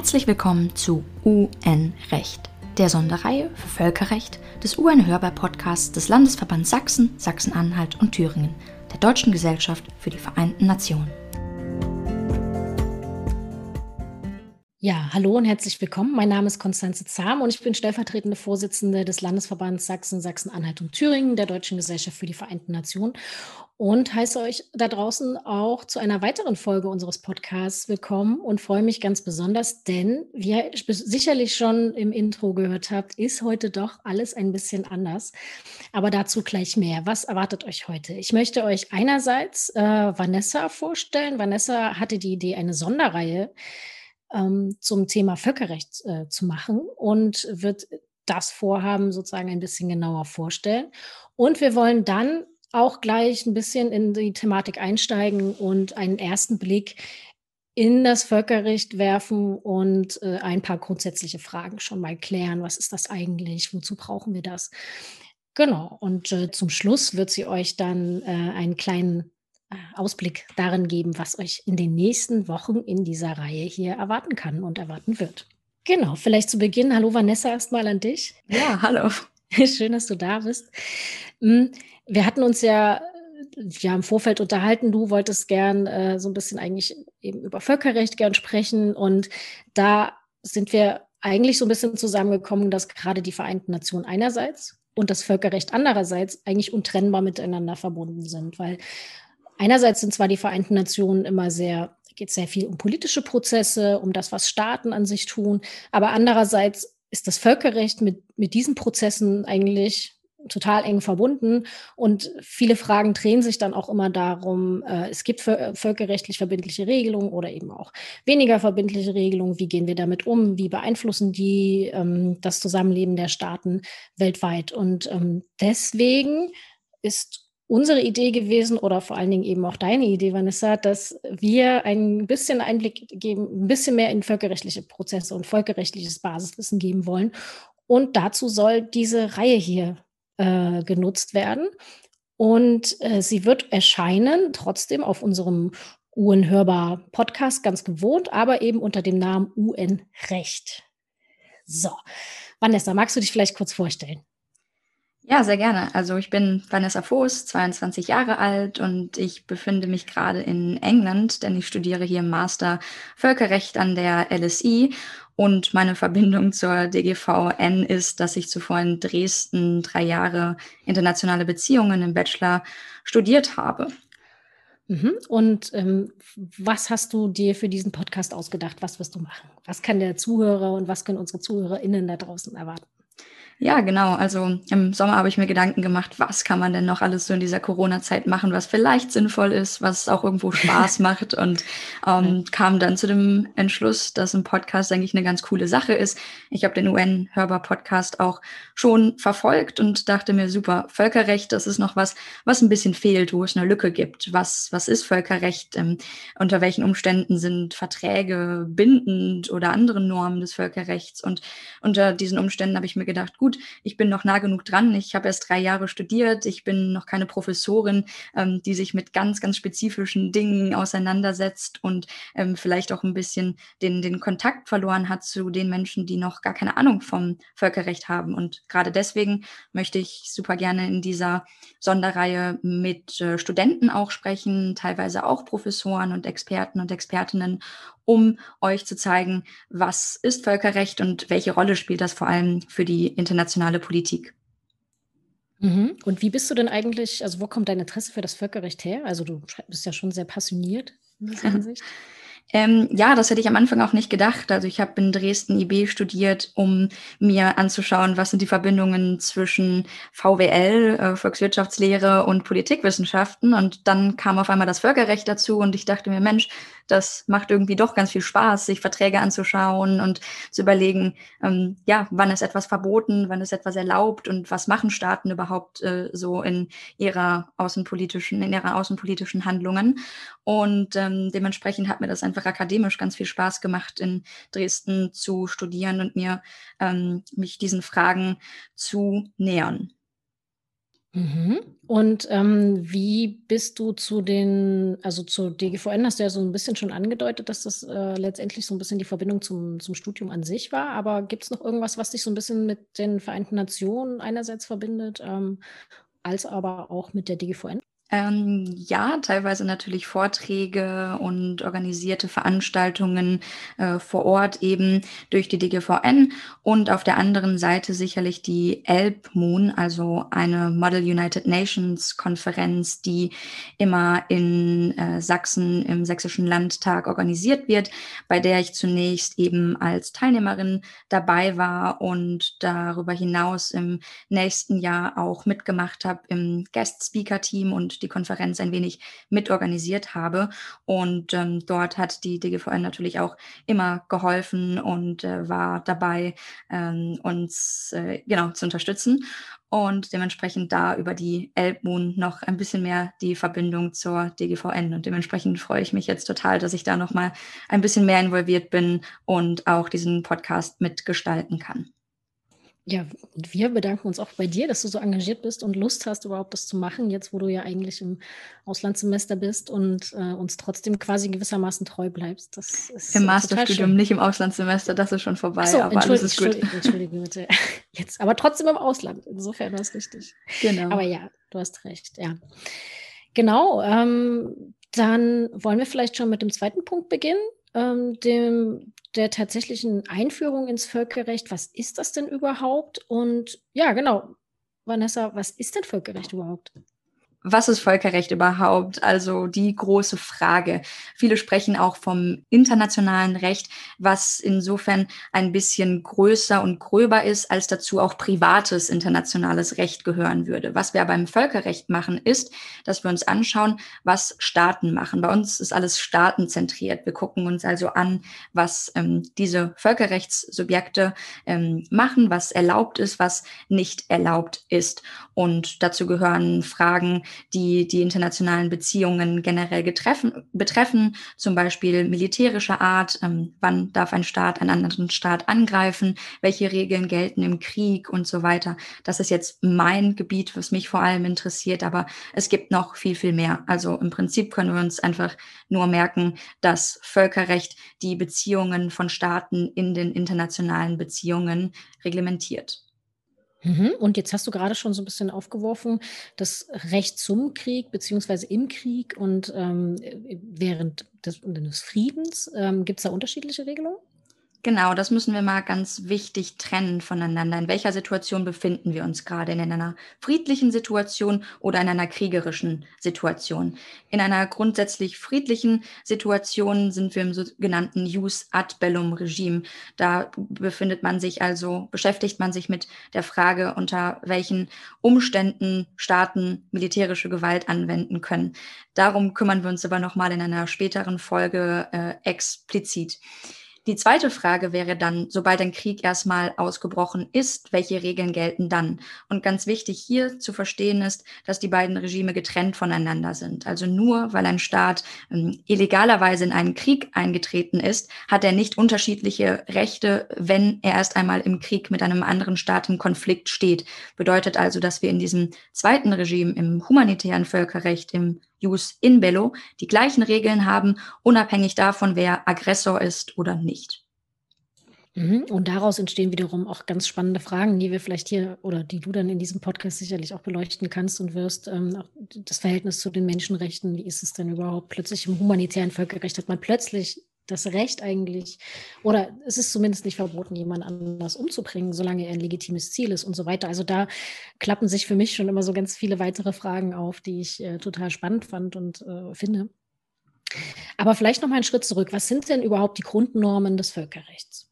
Herzlich willkommen zu UN-Recht, der Sonderreihe für Völkerrecht des UN-Hörbar-Podcasts des Landesverbands Sachsen, Sachsen-Anhalt und Thüringen, der Deutschen Gesellschaft für die Vereinten Nationen. Ja, hallo und herzlich willkommen. Mein Name ist Konstanze Zahm und ich bin stellvertretende Vorsitzende des Landesverbands Sachsen, Sachsen-Anhalt und Thüringen der Deutschen Gesellschaft für die Vereinten Nationen und heiße euch da draußen auch zu einer weiteren Folge unseres Podcasts willkommen und freue mich ganz besonders, denn wie ihr sicherlich schon im Intro gehört habt, ist heute doch alles ein bisschen anders. Aber dazu gleich mehr. Was erwartet euch heute? Ich möchte euch einerseits äh, Vanessa vorstellen. Vanessa hatte die Idee, eine Sonderreihe ähm, zum Thema Völkerrecht äh, zu machen und wird das Vorhaben sozusagen ein bisschen genauer vorstellen. Und wir wollen dann auch gleich ein bisschen in die Thematik einsteigen und einen ersten Blick in das Völkerrecht werfen und äh, ein paar grundsätzliche Fragen schon mal klären. Was ist das eigentlich? Wozu brauchen wir das? Genau. Und äh, zum Schluss wird sie euch dann äh, einen kleinen Ausblick darin geben, was euch in den nächsten Wochen in dieser Reihe hier erwarten kann und erwarten wird. Genau, vielleicht zu Beginn. Hallo Vanessa, erstmal an dich. Ja, hallo. Schön, dass du da bist. Hm, wir hatten uns ja, ja im Vorfeld unterhalten. Du wolltest gern äh, so ein bisschen eigentlich eben über Völkerrecht gern sprechen. Und da sind wir eigentlich so ein bisschen zusammengekommen, dass gerade die Vereinten Nationen einerseits und das Völkerrecht andererseits eigentlich untrennbar miteinander verbunden sind, weil Einerseits sind zwar die Vereinten Nationen immer sehr, geht sehr viel um politische Prozesse, um das, was Staaten an sich tun, aber andererseits ist das Völkerrecht mit, mit diesen Prozessen eigentlich total eng verbunden und viele Fragen drehen sich dann auch immer darum, äh, es gibt völkerrechtlich verbindliche Regelungen oder eben auch weniger verbindliche Regelungen, wie gehen wir damit um, wie beeinflussen die ähm, das Zusammenleben der Staaten weltweit? Und ähm, deswegen ist unsere Idee gewesen oder vor allen Dingen eben auch deine Idee, Vanessa, dass wir ein bisschen Einblick geben, ein bisschen mehr in völkerrechtliche Prozesse und völkerrechtliches Basiswissen geben wollen. Und dazu soll diese Reihe hier äh, genutzt werden. Und äh, sie wird erscheinen, trotzdem auf unserem UN-Hörbar Podcast, ganz gewohnt, aber eben unter dem Namen UN-Recht. So, Vanessa, magst du dich vielleicht kurz vorstellen? Ja, sehr gerne. Also ich bin Vanessa Voß, 22 Jahre alt und ich befinde mich gerade in England, denn ich studiere hier Master Völkerrecht an der LSI und meine Verbindung zur DGVN ist, dass ich zuvor in Dresden drei Jahre internationale Beziehungen im Bachelor studiert habe. Mhm. Und ähm, was hast du dir für diesen Podcast ausgedacht? Was wirst du machen? Was kann der Zuhörer und was können unsere ZuhörerInnen da draußen erwarten? Ja, genau. Also im Sommer habe ich mir Gedanken gemacht, was kann man denn noch alles so in dieser Corona-Zeit machen, was vielleicht sinnvoll ist, was auch irgendwo Spaß macht und ähm, kam dann zu dem Entschluss, dass ein Podcast eigentlich eine ganz coole Sache ist. Ich habe den UN-Hörbar-Podcast auch schon verfolgt und dachte mir, super, Völkerrecht, das ist noch was, was ein bisschen fehlt, wo es eine Lücke gibt. Was, was ist Völkerrecht? Ähm, unter welchen Umständen sind Verträge bindend oder andere Normen des Völkerrechts? Und unter diesen Umständen habe ich mir gedacht, gut, gut, ich bin noch nah genug dran. Ich habe erst drei Jahre studiert. Ich bin noch keine Professorin, ähm, die sich mit ganz, ganz spezifischen Dingen auseinandersetzt und ähm, vielleicht auch ein bisschen den, den Kontakt verloren hat zu den Menschen, die noch gar keine Ahnung vom Völkerrecht haben. Und gerade deswegen möchte ich super gerne in dieser Sonderreihe mit äh, Studenten auch sprechen, teilweise auch Professoren und Experten und Expertinnen, um euch zu zeigen, was ist Völkerrecht und welche Rolle spielt das vor allem für die internationale Politik. Mhm. Und wie bist du denn eigentlich, also wo kommt dein Interesse für das Völkerrecht her? Also du bist ja schon sehr passioniert in dieser Hinsicht. Ähm, ja, das hätte ich am Anfang auch nicht gedacht. Also ich habe in Dresden IB studiert, um mir anzuschauen, was sind die Verbindungen zwischen VWL, äh, Volkswirtschaftslehre und Politikwissenschaften. Und dann kam auf einmal das Völkerrecht dazu und ich dachte mir, Mensch, das macht irgendwie doch ganz viel Spaß, sich Verträge anzuschauen und zu überlegen, ähm, ja, wann ist etwas verboten, wann ist etwas erlaubt und was machen Staaten überhaupt äh, so in ihrer außenpolitischen, in ihrer außenpolitischen Handlungen. Und ähm, dementsprechend hat mir das einfach akademisch ganz viel Spaß gemacht, in Dresden zu studieren und mir ähm, mich diesen Fragen zu nähern. Mhm. Und ähm, wie bist du zu den, also zu DGVN hast du ja so ein bisschen schon angedeutet, dass das äh, letztendlich so ein bisschen die Verbindung zum, zum Studium an sich war. Aber gibt es noch irgendwas, was dich so ein bisschen mit den Vereinten Nationen einerseits verbindet, ähm, als aber auch mit der DGVN? Ähm, ja, teilweise natürlich Vorträge und organisierte Veranstaltungen äh, vor Ort eben durch die DGVN und auf der anderen Seite sicherlich die ELP-Moon, also eine Model United Nations Konferenz, die immer in äh, Sachsen im Sächsischen Landtag organisiert wird, bei der ich zunächst eben als Teilnehmerin dabei war und darüber hinaus im nächsten Jahr auch mitgemacht habe im Guest Speaker Team und die Konferenz ein wenig mitorganisiert habe. Und ähm, dort hat die DGVN natürlich auch immer geholfen und äh, war dabei, ähm, uns äh, genau zu unterstützen. Und dementsprechend da über die Elbmoon noch ein bisschen mehr die Verbindung zur DGVN. Und dementsprechend freue ich mich jetzt total, dass ich da noch mal ein bisschen mehr involviert bin und auch diesen Podcast mitgestalten kann. Ja, und wir bedanken uns auch bei dir, dass du so engagiert bist und Lust hast, überhaupt das zu machen, jetzt wo du ja eigentlich im Auslandssemester bist und äh, uns trotzdem quasi gewissermaßen treu bleibst. Das ist Im Masterstudium, nicht im Auslandssemester, das ist schon vorbei, so, aber alles ist gut. Entschuldige bitte. Jetzt, aber trotzdem im Ausland. Insofern war es richtig. Genau. Aber ja, du hast recht, ja. Genau, ähm, dann wollen wir vielleicht schon mit dem zweiten Punkt beginnen, ähm, dem der tatsächlichen Einführung ins Völkerrecht. Was ist das denn überhaupt? Und ja, genau. Vanessa, was ist denn Völkerrecht überhaupt? Was ist Völkerrecht überhaupt? Also die große Frage. Viele sprechen auch vom internationalen Recht, was insofern ein bisschen größer und gröber ist, als dazu auch privates internationales Recht gehören würde. Was wir beim Völkerrecht machen, ist, dass wir uns anschauen, was Staaten machen. Bei uns ist alles staatenzentriert. Wir gucken uns also an, was ähm, diese Völkerrechtssubjekte ähm, machen, was erlaubt ist, was nicht erlaubt ist. Und dazu gehören Fragen, die die internationalen Beziehungen generell getreffen, betreffen, zum Beispiel militärischer Art, ähm, wann darf ein Staat einen anderen Staat angreifen, welche Regeln gelten im Krieg und so weiter. Das ist jetzt mein Gebiet, was mich vor allem interessiert, aber es gibt noch viel, viel mehr. Also im Prinzip können wir uns einfach nur merken, dass Völkerrecht die Beziehungen von Staaten in den internationalen Beziehungen reglementiert. Mhm. Und jetzt hast du gerade schon so ein bisschen aufgeworfen, das Recht zum Krieg beziehungsweise im Krieg und ähm, während des, des Friedens. Ähm, Gibt es da unterschiedliche Regelungen? Genau, das müssen wir mal ganz wichtig trennen voneinander. In welcher Situation befinden wir uns gerade? In einer friedlichen Situation oder in einer kriegerischen Situation? In einer grundsätzlich friedlichen Situation sind wir im sogenannten Jus ad bellum Regime. Da befindet man sich also, beschäftigt man sich mit der Frage, unter welchen Umständen Staaten militärische Gewalt anwenden können. Darum kümmern wir uns aber nochmal in einer späteren Folge äh, explizit. Die zweite Frage wäre dann, sobald ein Krieg erstmal ausgebrochen ist, welche Regeln gelten dann? Und ganz wichtig hier zu verstehen ist, dass die beiden Regime getrennt voneinander sind. Also nur weil ein Staat ähm, illegalerweise in einen Krieg eingetreten ist, hat er nicht unterschiedliche Rechte, wenn er erst einmal im Krieg mit einem anderen Staat im Konflikt steht. Bedeutet also, dass wir in diesem zweiten Regime, im humanitären Völkerrecht, im Jus in bello die gleichen Regeln haben, unabhängig davon, wer Aggressor ist oder nicht. Mhm. Und daraus entstehen wiederum auch ganz spannende Fragen, die wir vielleicht hier oder die du dann in diesem Podcast sicherlich auch beleuchten kannst und wirst. Ähm, das Verhältnis zu den Menschenrechten, wie ist es denn überhaupt? Plötzlich im humanitären Völkerrecht hat man plötzlich das Recht eigentlich, oder es ist zumindest nicht verboten, jemand anders umzubringen, solange er ein legitimes Ziel ist und so weiter. Also da klappen sich für mich schon immer so ganz viele weitere Fragen auf, die ich äh, total spannend fand und äh, finde. Aber vielleicht noch mal einen Schritt zurück. Was sind denn überhaupt die Grundnormen des Völkerrechts?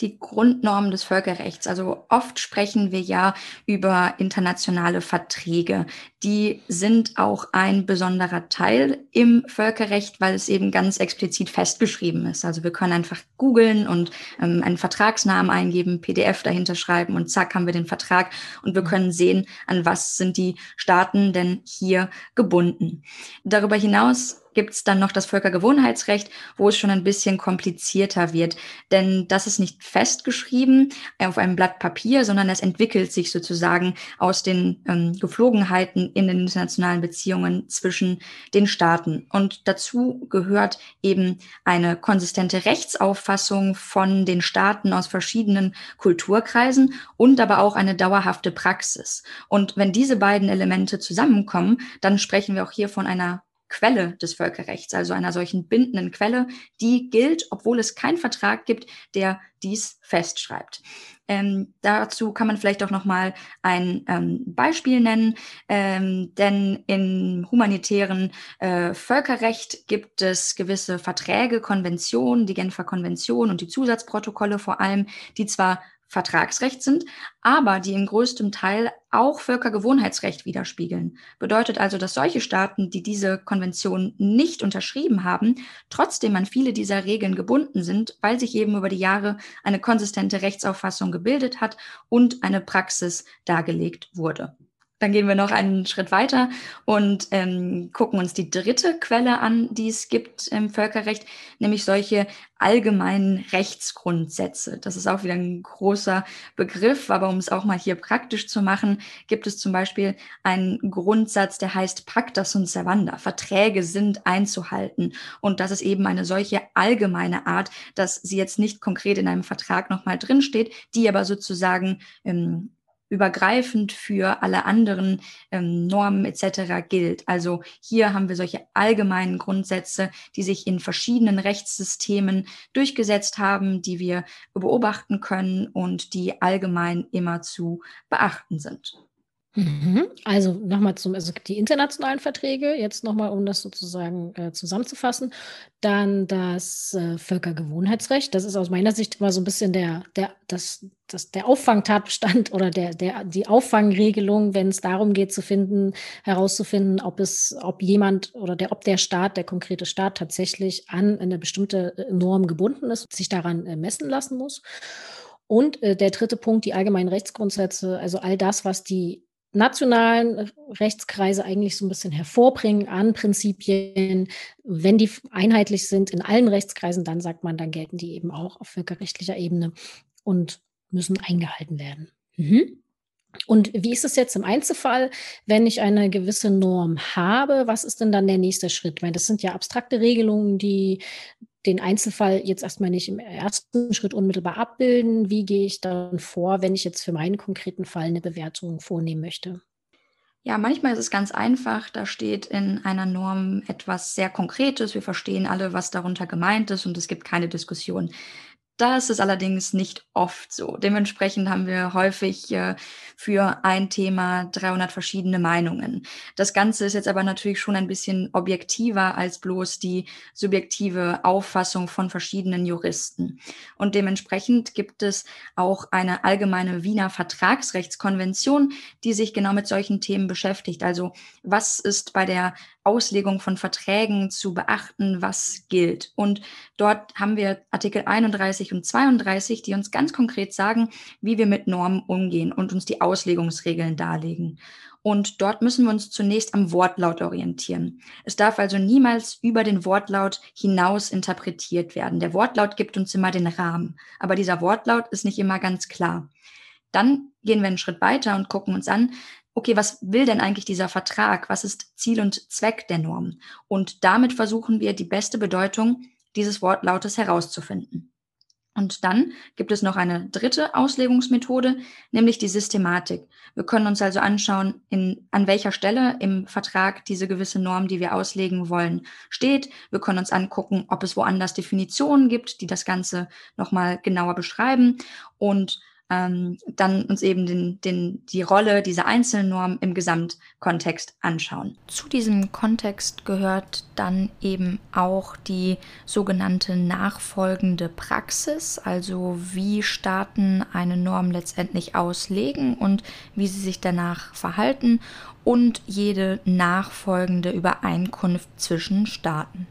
Die Grundnormen des Völkerrechts. Also oft sprechen wir ja über internationale Verträge. Die sind auch ein besonderer Teil im Völkerrecht, weil es eben ganz explizit festgeschrieben ist. Also wir können einfach googeln und ähm, einen Vertragsnamen eingeben, PDF dahinter schreiben und zack haben wir den Vertrag und wir können sehen, an was sind die Staaten denn hier gebunden. Darüber hinaus gibt es dann noch das Völkergewohnheitsrecht, wo es schon ein bisschen komplizierter wird. Denn das ist nicht festgeschrieben auf einem Blatt Papier, sondern es entwickelt sich sozusagen aus den ähm, Geflogenheiten in den internationalen Beziehungen zwischen den Staaten. Und dazu gehört eben eine konsistente Rechtsauffassung von den Staaten aus verschiedenen Kulturkreisen und aber auch eine dauerhafte Praxis. Und wenn diese beiden Elemente zusammenkommen, dann sprechen wir auch hier von einer Quelle des Völkerrechts, also einer solchen bindenden Quelle, die gilt, obwohl es keinen Vertrag gibt, der dies festschreibt. Ähm, dazu kann man vielleicht auch noch mal ein ähm, Beispiel nennen, ähm, denn im humanitären äh, Völkerrecht gibt es gewisse Verträge, Konventionen, die Genfer Konvention und die Zusatzprotokolle vor allem, die zwar Vertragsrecht sind, aber die im größten Teil auch Völkergewohnheitsrecht widerspiegeln. Bedeutet also, dass solche Staaten, die diese Konvention nicht unterschrieben haben, trotzdem an viele dieser Regeln gebunden sind, weil sich eben über die Jahre eine konsistente Rechtsauffassung gebildet hat und eine Praxis dargelegt wurde. Dann gehen wir noch einen Schritt weiter und ähm, gucken uns die dritte Quelle an, die es gibt im Völkerrecht, nämlich solche allgemeinen Rechtsgrundsätze. Das ist auch wieder ein großer Begriff, aber um es auch mal hier praktisch zu machen, gibt es zum Beispiel einen Grundsatz, der heißt Pacta sunt servanda. Verträge sind einzuhalten. Und das ist eben eine solche allgemeine Art, dass sie jetzt nicht konkret in einem Vertrag nochmal drinsteht, die aber sozusagen ähm, übergreifend für alle anderen ähm, Normen etc. gilt. Also hier haben wir solche allgemeinen Grundsätze, die sich in verschiedenen Rechtssystemen durchgesetzt haben, die wir beobachten können und die allgemein immer zu beachten sind. Mhm. Also nochmal zum, also die internationalen Verträge, jetzt nochmal, um das sozusagen äh, zusammenzufassen. Dann das äh, Völkergewohnheitsrecht. Das ist aus meiner Sicht immer so ein bisschen der, der, das, das, der Auffangtatbestand oder der, der, die Auffangregelung, wenn es darum geht zu finden, herauszufinden, ob es, ob jemand oder der, ob der Staat, der konkrete Staat tatsächlich an eine bestimmte äh, Norm gebunden ist, sich daran äh, messen lassen muss. Und äh, der dritte Punkt, die allgemeinen Rechtsgrundsätze, also all das, was die nationalen Rechtskreise eigentlich so ein bisschen hervorbringen an Prinzipien. Wenn die einheitlich sind in allen Rechtskreisen, dann sagt man, dann gelten die eben auch auf völkerrechtlicher Ebene und müssen eingehalten werden. Mhm. Und wie ist es jetzt im Einzelfall, wenn ich eine gewisse Norm habe? Was ist denn dann der nächste Schritt? Weil das sind ja abstrakte Regelungen, die den Einzelfall jetzt erstmal nicht im ersten Schritt unmittelbar abbilden. Wie gehe ich dann vor, wenn ich jetzt für meinen konkreten Fall eine Bewertung vornehmen möchte? Ja, manchmal ist es ganz einfach. Da steht in einer Norm etwas sehr Konkretes. Wir verstehen alle, was darunter gemeint ist und es gibt keine Diskussion. Das ist allerdings nicht oft so. Dementsprechend haben wir häufig äh, für ein Thema 300 verschiedene Meinungen. Das Ganze ist jetzt aber natürlich schon ein bisschen objektiver als bloß die subjektive Auffassung von verschiedenen Juristen. Und dementsprechend gibt es auch eine allgemeine Wiener Vertragsrechtskonvention, die sich genau mit solchen Themen beschäftigt. Also was ist bei der Auslegung von Verträgen zu beachten, was gilt. Und dort haben wir Artikel 31 und 32, die uns ganz konkret sagen, wie wir mit Normen umgehen und uns die Auslegungsregeln darlegen. Und dort müssen wir uns zunächst am Wortlaut orientieren. Es darf also niemals über den Wortlaut hinaus interpretiert werden. Der Wortlaut gibt uns immer den Rahmen, aber dieser Wortlaut ist nicht immer ganz klar. Dann gehen wir einen Schritt weiter und gucken uns an, okay, was will denn eigentlich dieser Vertrag? Was ist Ziel und Zweck der Norm? Und damit versuchen wir, die beste Bedeutung dieses Wortlautes herauszufinden. Und dann gibt es noch eine dritte Auslegungsmethode, nämlich die Systematik. Wir können uns also anschauen, in, an welcher Stelle im Vertrag diese gewisse Norm, die wir auslegen wollen, steht. Wir können uns angucken, ob es woanders Definitionen gibt, die das Ganze nochmal genauer beschreiben. Und ähm, dann uns eben den, den, die Rolle dieser Einzelnorm im Gesamtkontext anschauen. Zu diesem Kontext gehört dann eben auch die sogenannte nachfolgende Praxis, also wie Staaten eine Norm letztendlich auslegen und wie sie sich danach verhalten und jede nachfolgende Übereinkunft zwischen Staaten.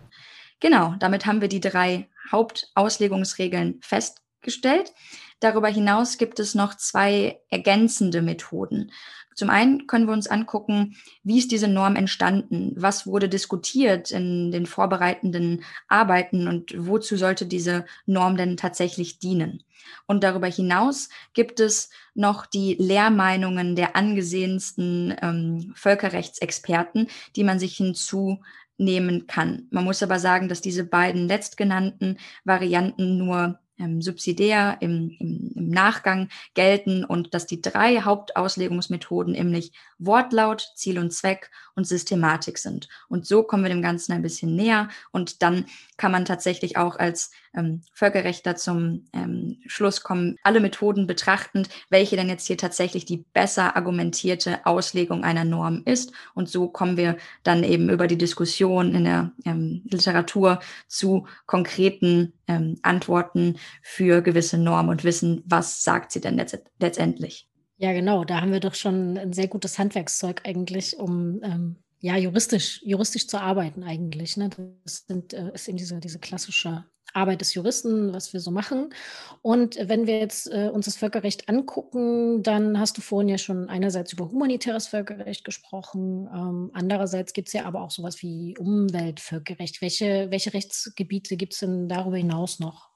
Genau, damit haben wir die drei Hauptauslegungsregeln festgestellt. Darüber hinaus gibt es noch zwei ergänzende Methoden. Zum einen können wir uns angucken, wie ist diese Norm entstanden? Was wurde diskutiert in den vorbereitenden Arbeiten und wozu sollte diese Norm denn tatsächlich dienen? Und darüber hinaus gibt es noch die Lehrmeinungen der angesehensten ähm, Völkerrechtsexperten, die man sich hinzunehmen kann. Man muss aber sagen, dass diese beiden letztgenannten Varianten nur ähm, subsidiär im, im, im Nachgang gelten und dass die drei Hauptauslegungsmethoden nämlich Wortlaut, Ziel und Zweck und Systematik sind. Und so kommen wir dem Ganzen ein bisschen näher und dann kann man tatsächlich auch als ähm, Völkerrechter zum ähm, Schluss kommen, alle Methoden betrachtend, welche denn jetzt hier tatsächlich die besser argumentierte Auslegung einer Norm ist. Und so kommen wir dann eben über die Diskussion in der ähm, Literatur zu konkreten ähm, Antworten für gewisse Normen und wissen, was sagt sie denn letzt letztendlich. Ja, genau. Da haben wir doch schon ein sehr gutes Handwerkszeug eigentlich, um ähm, ja juristisch, juristisch zu arbeiten eigentlich. Ne? Das sind, äh, ist eben diese, diese klassische Arbeit des Juristen, was wir so machen. Und wenn wir jetzt äh, uns das Völkerrecht angucken, dann hast du vorhin ja schon einerseits über humanitäres Völkerrecht gesprochen, ähm, andererseits gibt es ja aber auch sowas wie Umweltvölkerrecht. Welche, welche Rechtsgebiete gibt es denn darüber hinaus noch?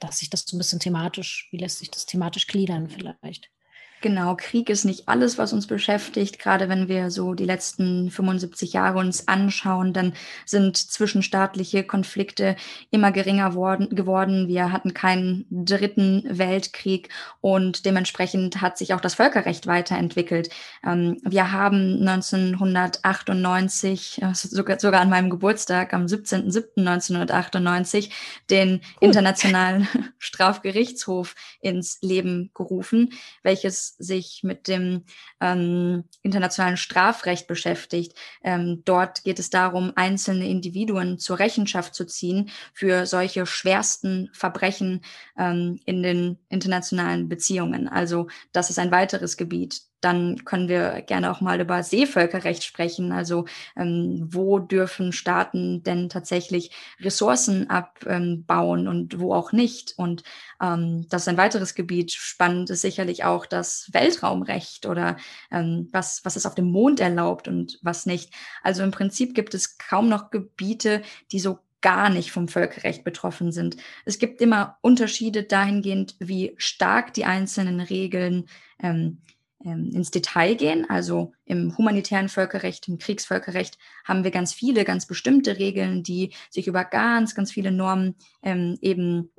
Dass sich das so ein bisschen thematisch, wie lässt sich das thematisch gliedern vielleicht? Genau, Krieg ist nicht alles, was uns beschäftigt. Gerade wenn wir so die letzten 75 Jahre uns anschauen, dann sind zwischenstaatliche Konflikte immer geringer worden, geworden. Wir hatten keinen dritten Weltkrieg und dementsprechend hat sich auch das Völkerrecht weiterentwickelt. Ähm, wir haben 1998, äh, sogar, sogar an meinem Geburtstag, am 17.07.1998, den. Internationalen Strafgerichtshof ins Leben gerufen, welches sich mit dem ähm, internationalen Strafrecht beschäftigt. Ähm, dort geht es darum, einzelne Individuen zur Rechenschaft zu ziehen für solche schwersten Verbrechen ähm, in den internationalen Beziehungen. Also das ist ein weiteres Gebiet, dann können wir gerne auch mal über Seevölkerrecht sprechen. Also ähm, wo dürfen Staaten denn tatsächlich Ressourcen abbauen und wo auch nicht? Und ähm, das ist ein weiteres Gebiet. Spannend ist sicherlich auch das Weltraumrecht oder ähm, was, was ist auf dem Mond erlaubt und was nicht. Also im Prinzip gibt es kaum noch Gebiete, die so gar nicht vom Völkerrecht betroffen sind. Es gibt immer Unterschiede dahingehend, wie stark die einzelnen Regeln ähm, ähm, ins Detail gehen. Also im humanitären Völkerrecht, im Kriegsvölkerrecht haben wir ganz viele, ganz bestimmte Regeln, die sich über ganz, ganz viele Normen ähm, eben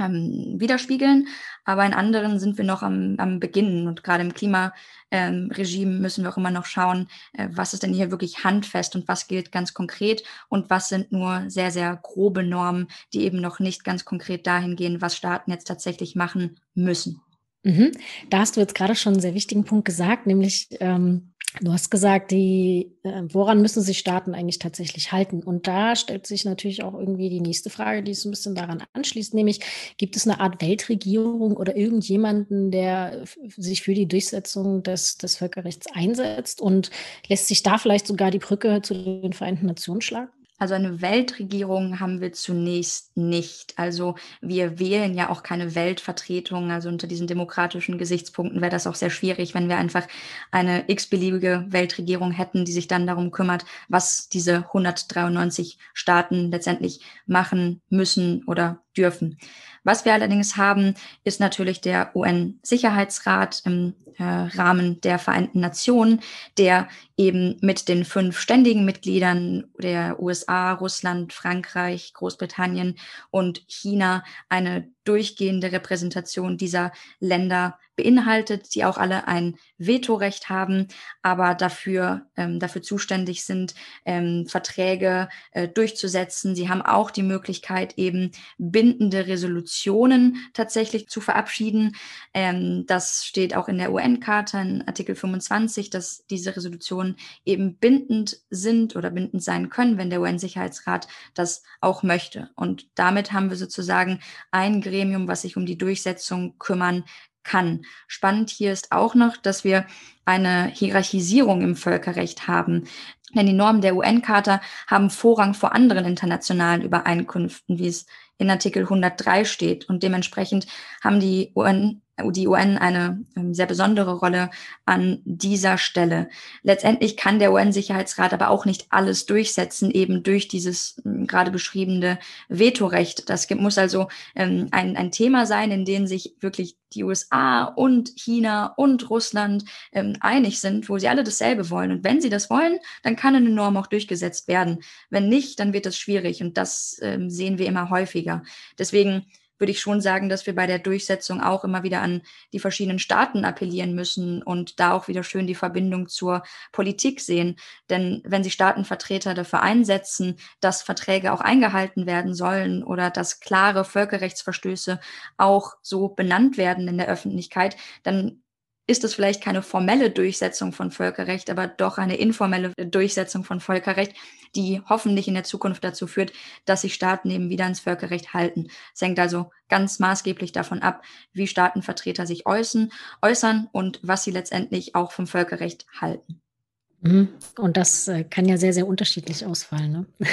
ähm, widerspiegeln. Aber in anderen sind wir noch am, am Beginn. Und gerade im Klimaregime ähm, müssen wir auch immer noch schauen, äh, was ist denn hier wirklich handfest und was gilt ganz konkret und was sind nur sehr, sehr grobe Normen, die eben noch nicht ganz konkret dahin gehen, was Staaten jetzt tatsächlich machen müssen. Mhm. Da hast du jetzt gerade schon einen sehr wichtigen Punkt gesagt, nämlich ähm, du hast gesagt, die, äh, woran müssen sich Staaten eigentlich tatsächlich halten? Und da stellt sich natürlich auch irgendwie die nächste Frage, die so ein bisschen daran anschließt, nämlich gibt es eine Art Weltregierung oder irgendjemanden, der sich für die Durchsetzung des, des Völkerrechts einsetzt und lässt sich da vielleicht sogar die Brücke zu den Vereinten Nationen schlagen? Also eine Weltregierung haben wir zunächst nicht. Also wir wählen ja auch keine Weltvertretung. Also unter diesen demokratischen Gesichtspunkten wäre das auch sehr schwierig, wenn wir einfach eine x-beliebige Weltregierung hätten, die sich dann darum kümmert, was diese 193 Staaten letztendlich machen müssen oder dürfen. Was wir allerdings haben, ist natürlich der UN-Sicherheitsrat im äh, Rahmen der Vereinten Nationen, der eben mit den fünf ständigen Mitgliedern der USA, Russland, Frankreich, Großbritannien und China eine durchgehende Repräsentation dieser Länder beinhaltet, die auch alle ein Vetorecht haben, aber dafür, ähm, dafür zuständig sind, ähm, Verträge äh, durchzusetzen. Sie haben auch die Möglichkeit, eben bindende Resolutionen tatsächlich zu verabschieden. Ähm, das steht auch in der UN-Charta in Artikel 25, dass diese Resolutionen eben bindend sind oder bindend sein können, wenn der UN-Sicherheitsrat das auch möchte. Und damit haben wir sozusagen ein Gremium, was sich um die Durchsetzung kümmern kann. Spannend hier ist auch noch, dass wir eine Hierarchisierung im Völkerrecht haben. Denn die Normen der UN-Charta haben Vorrang vor anderen internationalen Übereinkünften, wie es in Artikel 103 steht. Und dementsprechend haben die UN die UN eine ähm, sehr besondere Rolle an dieser Stelle. Letztendlich kann der UN-Sicherheitsrat aber auch nicht alles durchsetzen, eben durch dieses ähm, gerade beschriebene Vetorecht. Das muss also ähm, ein, ein Thema sein, in dem sich wirklich die USA und China und Russland ähm, einig sind, wo sie alle dasselbe wollen. Und wenn sie das wollen, dann kann eine Norm auch durchgesetzt werden. Wenn nicht, dann wird es schwierig. Und das sehen wir immer häufiger. Deswegen würde ich schon sagen, dass wir bei der Durchsetzung auch immer wieder an die verschiedenen Staaten appellieren müssen und da auch wieder schön die Verbindung zur Politik sehen. Denn wenn sich Staatenvertreter dafür einsetzen, dass Verträge auch eingehalten werden sollen oder dass klare Völkerrechtsverstöße auch so benannt werden in der Öffentlichkeit, dann ist es vielleicht keine formelle Durchsetzung von Völkerrecht, aber doch eine informelle Durchsetzung von Völkerrecht, die hoffentlich in der Zukunft dazu führt, dass sich Staaten eben wieder ans Völkerrecht halten. Es hängt also ganz maßgeblich davon ab, wie Staatenvertreter sich äußern, äußern und was sie letztendlich auch vom Völkerrecht halten. Mhm. Und das äh, kann ja sehr, sehr unterschiedlich ausfallen. Ne?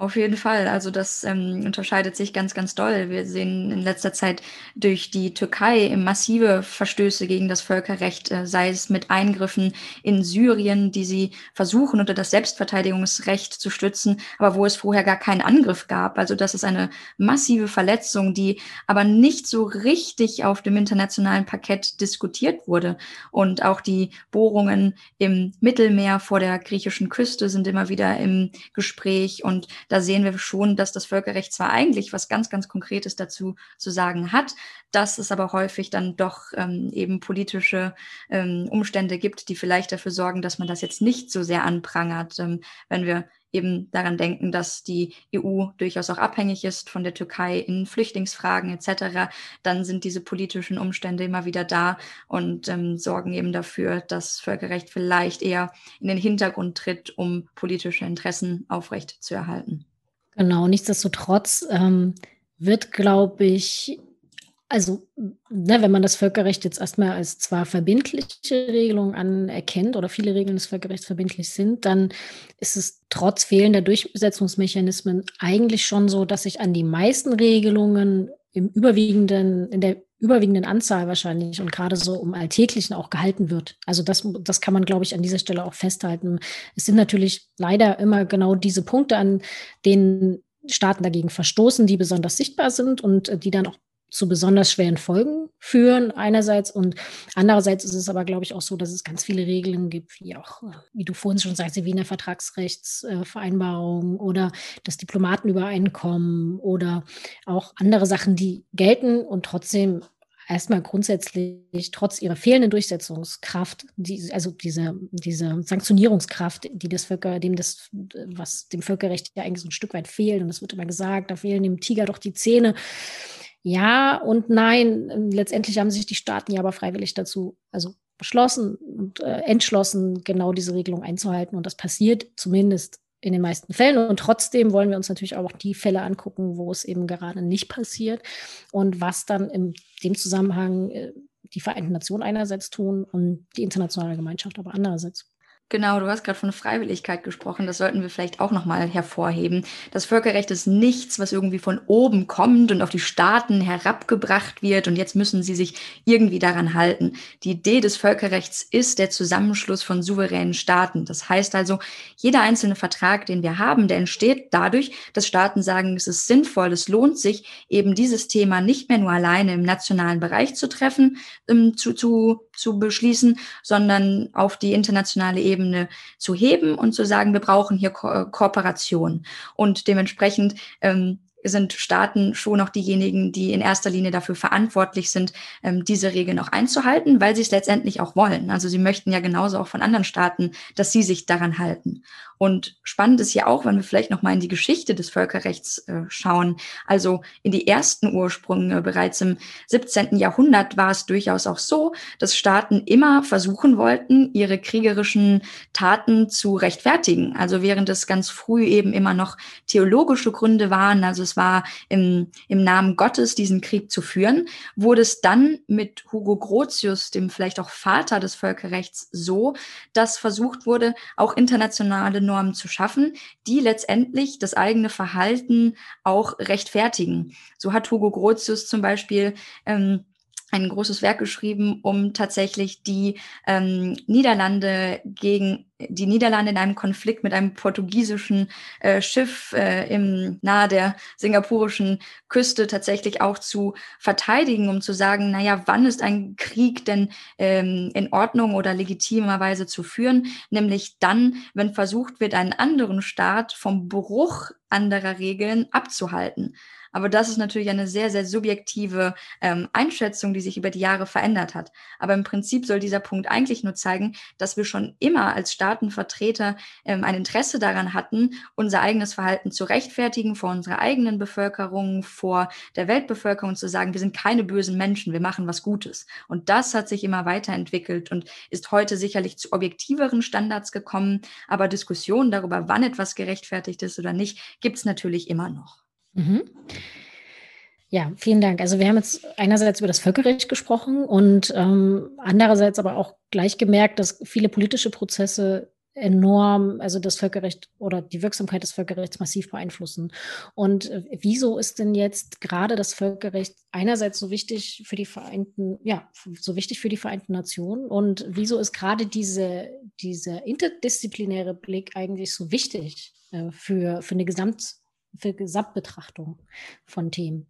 Auf jeden Fall. Also das ähm, unterscheidet sich ganz, ganz doll. Wir sehen in letzter Zeit durch die Türkei massive Verstöße gegen das Völkerrecht, äh, sei es mit Eingriffen in Syrien, die sie versuchen, unter das Selbstverteidigungsrecht zu stützen, aber wo es vorher gar keinen Angriff gab. Also das ist eine massive Verletzung, die aber nicht so richtig auf dem internationalen Parkett diskutiert wurde. Und auch die Bohrungen im Mittelmeer vor der griechischen Küste sind immer wieder im Gespräch und da sehen wir schon, dass das Völkerrecht zwar eigentlich was ganz, ganz Konkretes dazu zu sagen hat, dass es aber häufig dann doch ähm, eben politische ähm, Umstände gibt, die vielleicht dafür sorgen, dass man das jetzt nicht so sehr anprangert, ähm, wenn wir eben daran denken, dass die EU durchaus auch abhängig ist von der Türkei in Flüchtlingsfragen etc., dann sind diese politischen Umstände immer wieder da und ähm, sorgen eben dafür, dass Völkerrecht vielleicht eher in den Hintergrund tritt, um politische Interessen aufrecht zu erhalten. Genau, nichtsdestotrotz ähm, wird, glaube ich, also ne, wenn man das Völkerrecht jetzt erstmal als zwar verbindliche Regelung anerkennt oder viele Regeln des Völkerrechts verbindlich sind, dann ist es trotz fehlender Durchsetzungsmechanismen eigentlich schon so, dass sich an die meisten Regelungen im überwiegenden, in der überwiegenden Anzahl wahrscheinlich und gerade so um Alltäglichen auch gehalten wird. Also das, das kann man, glaube ich, an dieser Stelle auch festhalten. Es sind natürlich leider immer genau diese Punkte, an denen Staaten dagegen verstoßen, die besonders sichtbar sind und äh, die dann auch zu besonders schweren Folgen führen einerseits und andererseits ist es aber, glaube ich, auch so, dass es ganz viele Regeln gibt, wie auch, wie du vorhin schon sagst, die Wiener Vertragsrechtsvereinbarung oder das Diplomatenübereinkommen oder auch andere Sachen, die gelten und trotzdem erstmal grundsätzlich trotz ihrer fehlenden Durchsetzungskraft, die, also diese, diese Sanktionierungskraft, die das Völker, dem das, was dem Völkerrecht ja eigentlich so ein Stück weit fehlt, und das wird immer gesagt, da fehlen dem Tiger doch die Zähne. Ja und nein. Letztendlich haben sich die Staaten ja aber freiwillig dazu, also beschlossen und äh, entschlossen, genau diese Regelung einzuhalten. Und das passiert zumindest in den meisten Fällen. Und trotzdem wollen wir uns natürlich auch die Fälle angucken, wo es eben gerade nicht passiert und was dann in dem Zusammenhang äh, die Vereinten Nationen einerseits tun und die internationale Gemeinschaft aber andererseits. Genau, du hast gerade von Freiwilligkeit gesprochen. Das sollten wir vielleicht auch nochmal hervorheben. Das Völkerrecht ist nichts, was irgendwie von oben kommt und auf die Staaten herabgebracht wird und jetzt müssen sie sich irgendwie daran halten. Die Idee des Völkerrechts ist der Zusammenschluss von souveränen Staaten. Das heißt also, jeder einzelne Vertrag, den wir haben, der entsteht dadurch, dass Staaten sagen, es ist sinnvoll, es lohnt sich, eben dieses Thema nicht mehr nur alleine im nationalen Bereich zu treffen, ähm, zu, zu, zu beschließen, sondern auf die internationale Ebene zu heben und zu sagen, wir brauchen hier Ko äh, Kooperation. Und dementsprechend ähm, sind Staaten schon auch diejenigen, die in erster Linie dafür verantwortlich sind, ähm, diese Regeln auch einzuhalten, weil sie es letztendlich auch wollen. Also sie möchten ja genauso auch von anderen Staaten, dass sie sich daran halten. Und spannend ist ja auch, wenn wir vielleicht noch mal in die Geschichte des Völkerrechts äh, schauen, also in die ersten Ursprünge bereits im 17. Jahrhundert war es durchaus auch so, dass Staaten immer versuchen wollten, ihre kriegerischen Taten zu rechtfertigen. Also während es ganz früh eben immer noch theologische Gründe waren, also es war im, im Namen Gottes diesen Krieg zu führen, wurde es dann mit Hugo Grotius, dem vielleicht auch Vater des Völkerrechts, so, dass versucht wurde, auch internationale Normen zu schaffen, die letztendlich das eigene Verhalten auch rechtfertigen. So hat Hugo Grotius zum Beispiel ähm, ein großes Werk geschrieben, um tatsächlich die ähm, Niederlande gegen die Niederlande in einem Konflikt mit einem portugiesischen äh, Schiff äh, im nahe der singapurischen Küste tatsächlich auch zu verteidigen, um zu sagen, naja, wann ist ein Krieg denn ähm, in Ordnung oder legitimerweise zu führen? Nämlich dann, wenn versucht wird, einen anderen Staat vom Bruch anderer Regeln abzuhalten. Aber das ist natürlich eine sehr, sehr subjektive ähm, Einschätzung, die sich über die Jahre verändert hat. Aber im Prinzip soll dieser Punkt eigentlich nur zeigen, dass wir schon immer als Staatenvertreter ähm, ein Interesse daran hatten, unser eigenes Verhalten zu rechtfertigen vor unserer eigenen Bevölkerung, vor der Weltbevölkerung zu sagen, wir sind keine bösen Menschen, wir machen was Gutes. Und das hat sich immer weiterentwickelt und ist heute sicherlich zu objektiveren Standards gekommen. Aber Diskussionen darüber, wann etwas gerechtfertigt ist oder nicht, gibt es natürlich immer noch. Mhm. Ja, vielen Dank. Also wir haben jetzt einerseits über das Völkerrecht gesprochen und ähm, andererseits aber auch gleich gemerkt, dass viele politische Prozesse enorm, also das Völkerrecht oder die Wirksamkeit des Völkerrechts massiv beeinflussen. Und äh, wieso ist denn jetzt gerade das Völkerrecht einerseits so wichtig für die Vereinten, ja, so wichtig für die Vereinten Nationen? Und wieso ist gerade diese, dieser interdisziplinäre Blick eigentlich so wichtig äh, für, für eine Gesamt für Gesamtbetrachtung von Themen.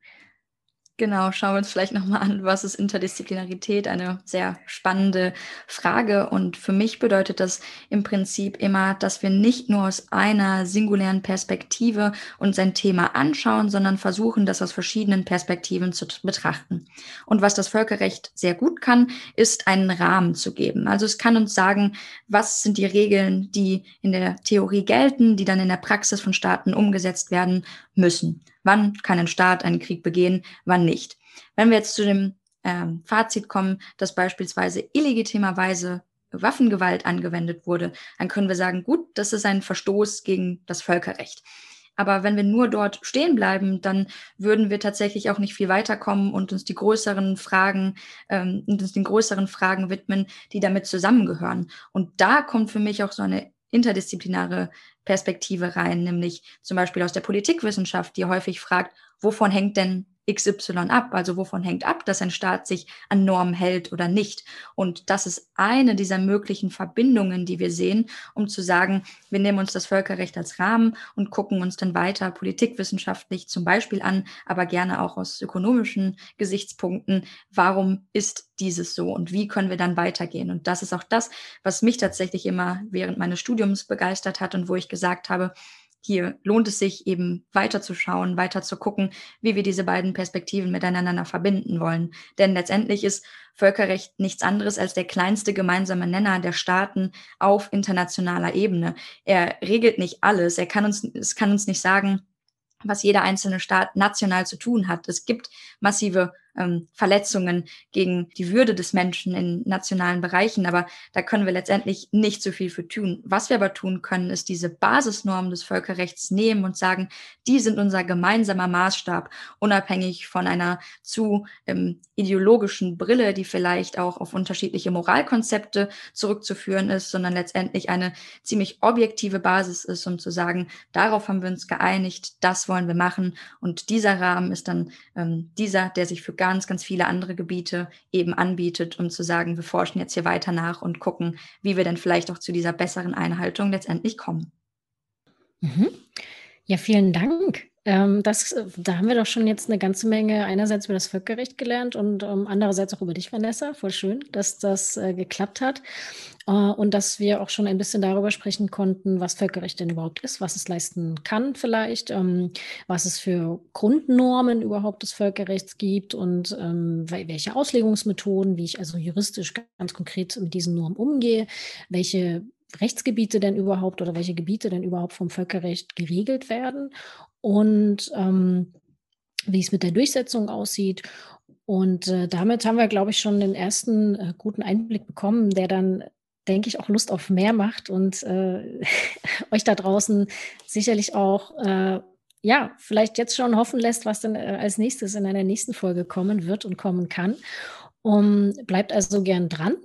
Genau, schauen wir uns vielleicht nochmal an, was ist Interdisziplinarität? Eine sehr spannende Frage. Und für mich bedeutet das im Prinzip immer, dass wir nicht nur aus einer singulären Perspektive uns ein Thema anschauen, sondern versuchen, das aus verschiedenen Perspektiven zu betrachten. Und was das Völkerrecht sehr gut kann, ist einen Rahmen zu geben. Also es kann uns sagen, was sind die Regeln, die in der Theorie gelten, die dann in der Praxis von Staaten umgesetzt werden müssen. Wann kann ein Staat einen Krieg begehen, wann nicht. Wenn wir jetzt zu dem ähm, Fazit kommen, dass beispielsweise illegitimerweise Waffengewalt angewendet wurde, dann können wir sagen, gut, das ist ein Verstoß gegen das Völkerrecht. Aber wenn wir nur dort stehen bleiben, dann würden wir tatsächlich auch nicht viel weiterkommen und uns die größeren Fragen, ähm, uns den größeren Fragen widmen, die damit zusammengehören. Und da kommt für mich auch so eine interdisziplinäre Perspektive rein, nämlich zum Beispiel aus der Politikwissenschaft, die häufig fragt, wovon hängt denn XY ab? Also wovon hängt ab, dass ein Staat sich an Normen hält oder nicht? Und das ist eine dieser möglichen Verbindungen, die wir sehen, um zu sagen, wir nehmen uns das Völkerrecht als Rahmen und gucken uns dann weiter politikwissenschaftlich zum Beispiel an, aber gerne auch aus ökonomischen Gesichtspunkten, warum ist dieses so und wie können wir dann weitergehen? Und das ist auch das, was mich tatsächlich immer während meines Studiums begeistert hat und wo ich gesagt habe, hier lohnt es sich eben weiterzuschauen, weiter zu gucken, wie wir diese beiden Perspektiven miteinander verbinden wollen. Denn letztendlich ist Völkerrecht nichts anderes als der kleinste gemeinsame Nenner der Staaten auf internationaler Ebene. Er regelt nicht alles. Er kann uns, es kann uns nicht sagen, was jeder einzelne Staat national zu tun hat. Es gibt massive ähm, Verletzungen gegen die Würde des Menschen in nationalen Bereichen. Aber da können wir letztendlich nicht so viel für tun. Was wir aber tun können, ist diese Basisnormen des Völkerrechts nehmen und sagen, die sind unser gemeinsamer Maßstab, unabhängig von einer zu ähm, ideologischen Brille, die vielleicht auch auf unterschiedliche Moralkonzepte zurückzuführen ist, sondern letztendlich eine ziemlich objektive Basis ist, um zu sagen, darauf haben wir uns geeinigt, das wollen wir machen. Und dieser Rahmen ist dann ähm, dieser, der sich für ganz, ganz viele andere Gebiete eben anbietet, um zu sagen, wir forschen jetzt hier weiter nach und gucken, wie wir denn vielleicht auch zu dieser besseren Einhaltung letztendlich kommen. Mhm. Ja, vielen Dank. Ähm, das, äh, da haben wir doch schon jetzt eine ganze Menge einerseits über das Völkerrecht gelernt und ähm, andererseits auch über dich, Vanessa. Voll schön, dass das äh, geklappt hat äh, und dass wir auch schon ein bisschen darüber sprechen konnten, was Völkerrecht denn überhaupt ist, was es leisten kann vielleicht, ähm, was es für Grundnormen überhaupt des Völkerrechts gibt und ähm, welche Auslegungsmethoden, wie ich also juristisch ganz konkret mit diesen Normen umgehe, welche Rechtsgebiete denn überhaupt oder welche Gebiete denn überhaupt vom Völkerrecht geregelt werden und ähm, wie es mit der Durchsetzung aussieht. Und äh, damit haben wir, glaube ich, schon den ersten äh, guten Einblick bekommen, der dann, denke ich, auch Lust auf mehr macht und äh, euch da draußen sicherlich auch, äh, ja, vielleicht jetzt schon hoffen lässt, was dann äh, als nächstes in einer nächsten Folge kommen wird und kommen kann. Um, bleibt also gern dran.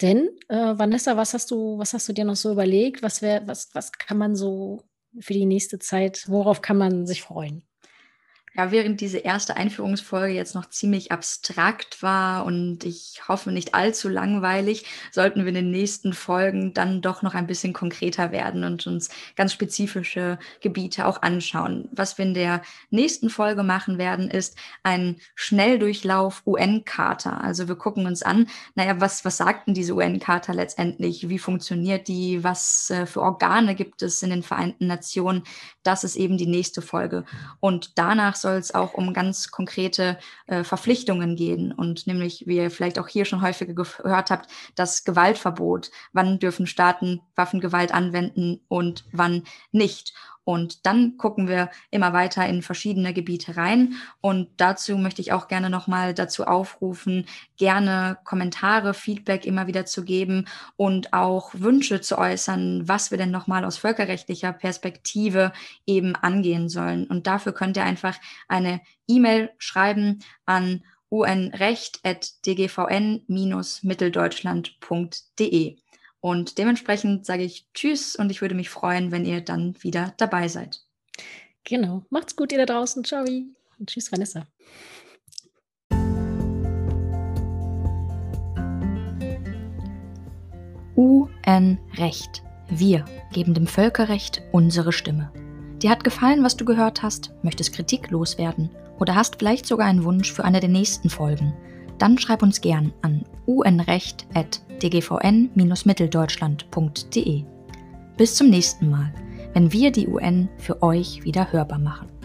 Denn, äh, Vanessa, was hast du, was hast du dir noch so überlegt? Was wäre, was, was kann man so für die nächste Zeit, worauf kann man sich freuen? Ja, während diese erste Einführungsfolge jetzt noch ziemlich abstrakt war und ich hoffe nicht allzu langweilig, sollten wir in den nächsten Folgen dann doch noch ein bisschen konkreter werden und uns ganz spezifische Gebiete auch anschauen. Was wir in der nächsten Folge machen werden, ist ein Schnelldurchlauf UN-Charta. Also wir gucken uns an, naja, was, was sagt denn diese UN-Charta letztendlich? Wie funktioniert die? Was äh, für Organe gibt es in den Vereinten Nationen? Das ist eben die nächste Folge. Und danach soll soll es auch um ganz konkrete äh, Verpflichtungen gehen. Und nämlich, wie ihr vielleicht auch hier schon häufiger gehört habt, das Gewaltverbot. Wann dürfen Staaten Waffengewalt anwenden und wann nicht? Und dann gucken wir immer weiter in verschiedene Gebiete rein. Und dazu möchte ich auch gerne nochmal dazu aufrufen, gerne Kommentare, Feedback immer wieder zu geben und auch Wünsche zu äußern, was wir denn nochmal aus völkerrechtlicher Perspektive eben angehen sollen. Und dafür könnt ihr einfach eine E-Mail schreiben an unrecht.dgvn-mitteldeutschland.de. Und dementsprechend sage ich Tschüss und ich würde mich freuen, wenn ihr dann wieder dabei seid. Genau. Macht's gut, ihr da draußen. Ciao. Und tschüss, Vanessa. UN-Recht. Wir geben dem Völkerrecht unsere Stimme. Dir hat gefallen, was du gehört hast, möchtest Kritik loswerden oder hast vielleicht sogar einen Wunsch für eine der nächsten Folgen, dann schreib uns gern an unrecht.dgvn-mitteldeutschland.de. Bis zum nächsten Mal, wenn wir die UN für euch wieder hörbar machen.